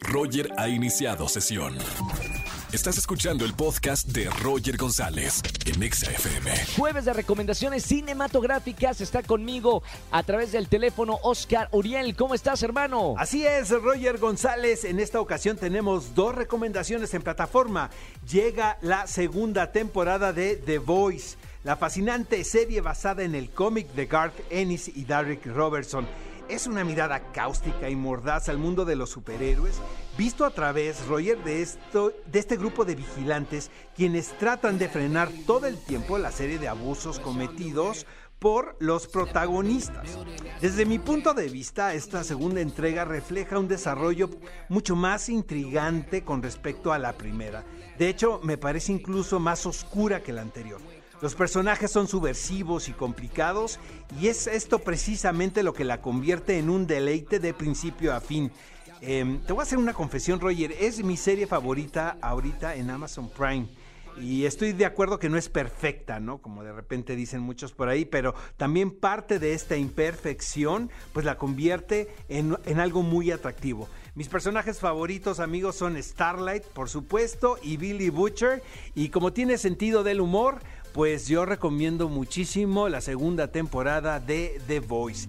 Roger ha iniciado sesión. Estás escuchando el podcast de Roger González en Exa FM. Jueves de recomendaciones cinematográficas está conmigo a través del teléfono Oscar Uriel. ¿Cómo estás, hermano? Así es, Roger González. En esta ocasión tenemos dos recomendaciones en plataforma. Llega la segunda temporada de The Voice, la fascinante serie basada en el cómic de Garth Ennis y Derek Robertson es una mirada cáustica y mordaz al mundo de los superhéroes, visto a través, de, de este grupo de vigilantes quienes tratan de frenar todo el tiempo la serie de abusos cometidos por los protagonistas. Desde mi punto de vista, esta segunda entrega refleja un desarrollo mucho más intrigante con respecto a la primera. De hecho, me parece incluso más oscura que la anterior. Los personajes son subversivos y complicados y es esto precisamente lo que la convierte en un deleite de principio a fin. Em, te voy a hacer una confesión, Roger, es mi serie favorita ahorita en Amazon Prime. Y estoy de acuerdo que no es perfecta, ¿no? Como de repente dicen muchos por ahí, pero también parte de esta imperfección, pues la convierte en, en algo muy atractivo. Mis personajes favoritos, amigos, son Starlight, por supuesto, y Billy Butcher. Y como tiene sentido del humor, pues yo recomiendo muchísimo la segunda temporada de The Voice.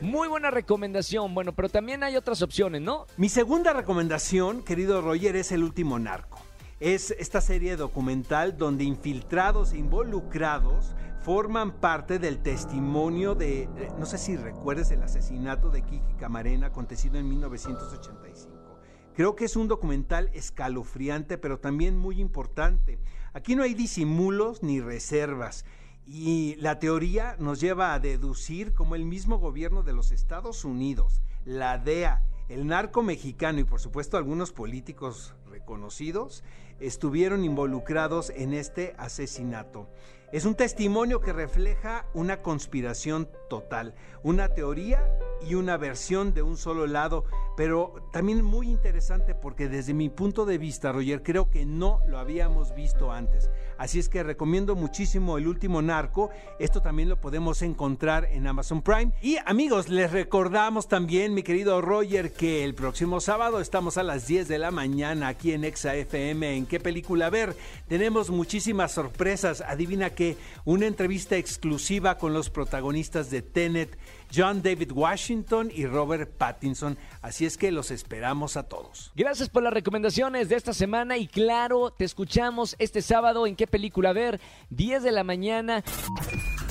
Muy buena recomendación, bueno, pero también hay otras opciones, ¿no? Mi segunda recomendación, querido Roger, es El último narco. Es esta serie documental donde infiltrados e involucrados forman parte del testimonio de, eh, no sé si recuerdes el asesinato de Kiki Camarena acontecido en 1985. Creo que es un documental escalofriante, pero también muy importante. Aquí no hay disimulos ni reservas. Y la teoría nos lleva a deducir cómo el mismo gobierno de los Estados Unidos, la DEA, el narco mexicano y por supuesto algunos políticos reconocidos estuvieron involucrados en este asesinato. Es un testimonio que refleja una conspiración total, una teoría y una versión de un solo lado, pero también muy interesante porque desde mi punto de vista, Roger, creo que no lo habíamos visto antes. Así es que recomiendo muchísimo El último narco. Esto también lo podemos encontrar en Amazon Prime. Y amigos, les recordamos también, mi querido Roger, que el próximo sábado estamos a las 10 de la mañana aquí en Exa FM. ¿En qué película ver? Tenemos muchísimas sorpresas. Adivina que una entrevista exclusiva con los protagonistas de Tenet, John David Washington y Robert Pattinson. Así es que los esperamos a todos. Gracias por las recomendaciones de esta semana y claro, te escuchamos este sábado en qué película ver, 10 de la mañana.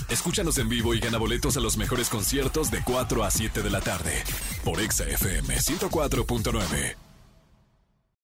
Escúchanos en vivo y gana boletos a los mejores conciertos de 4 a 7 de la tarde por Exa FM 104.9.